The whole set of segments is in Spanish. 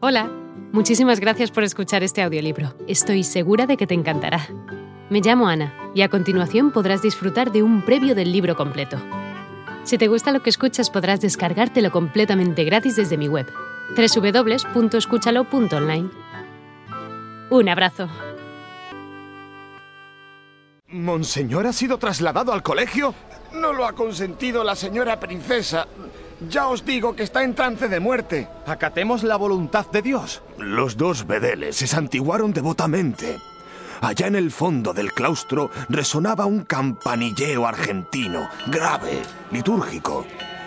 Hola, muchísimas gracias por escuchar este audiolibro. Estoy segura de que te encantará. Me llamo Ana y a continuación podrás disfrutar de un previo del libro completo. Si te gusta lo que escuchas podrás descargártelo completamente gratis desde mi web, www.escúchalo.online. Un abrazo. ¿Monseñor ha sido trasladado al colegio? No lo ha consentido la señora princesa. Ya os digo que está en trance de muerte. Acatemos la voluntad de Dios. Los dos bedeles se santiguaron devotamente. Allá en el fondo del claustro resonaba un campanilleo argentino, grave, litúrgico.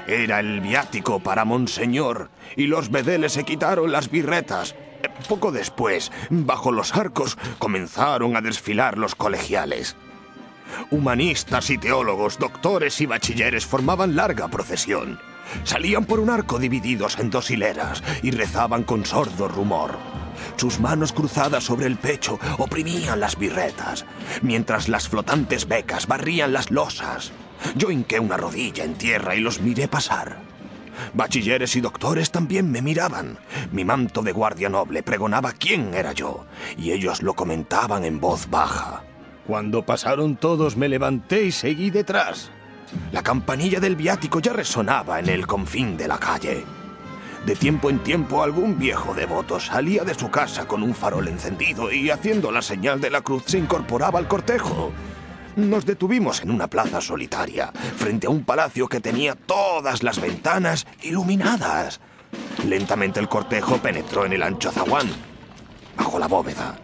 Era el viático para Monseñor, y los bedeles se quitaron las birretas. Poco después, bajo los arcos, comenzaron a desfilar los colegiales. Humanistas y teólogos, doctores y bachilleres formaban larga procesión. Salían por un arco divididos en dos hileras y rezaban con sordo rumor. Sus manos cruzadas sobre el pecho oprimían las birretas, mientras las flotantes becas barrían las losas. Yo hinqué una rodilla en tierra y los miré pasar. Bachilleres y doctores también me miraban. Mi manto de guardia noble pregonaba quién era yo, y ellos lo comentaban en voz baja. Cuando pasaron todos me levanté y seguí detrás. La campanilla del viático ya resonaba en el confín de la calle. De tiempo en tiempo algún viejo devoto salía de su casa con un farol encendido y haciendo la señal de la cruz se incorporaba al cortejo. Nos detuvimos en una plaza solitaria, frente a un palacio que tenía todas las ventanas iluminadas. Lentamente el cortejo penetró en el ancho zaguán. Bajo la bóveda,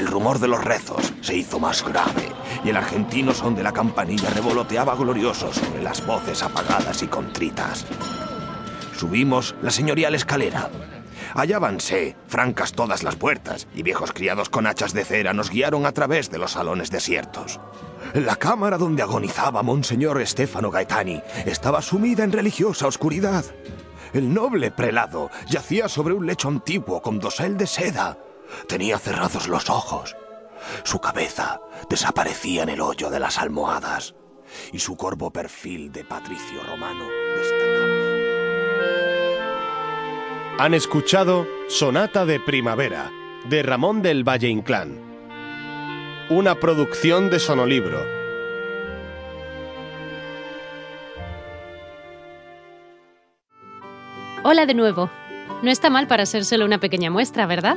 el rumor de los rezos se hizo más grave y el argentino son de la campanilla revoloteaba glorioso sobre las voces apagadas y contritas. Subimos la señorial escalera. Hallábanse francas todas las puertas y viejos criados con hachas de cera nos guiaron a través de los salones desiertos. La cámara donde agonizaba Monseñor Stefano Gaetani estaba sumida en religiosa oscuridad. El noble prelado yacía sobre un lecho antiguo con dosel de seda. Tenía cerrados los ojos. Su cabeza desaparecía en el hoyo de las almohadas y su corvo perfil de patricio romano destacaba. Han escuchado Sonata de Primavera, de Ramón del Valle Inclán. Una producción de Sonolibro. Hola de nuevo. No está mal para ser solo una pequeña muestra, ¿verdad?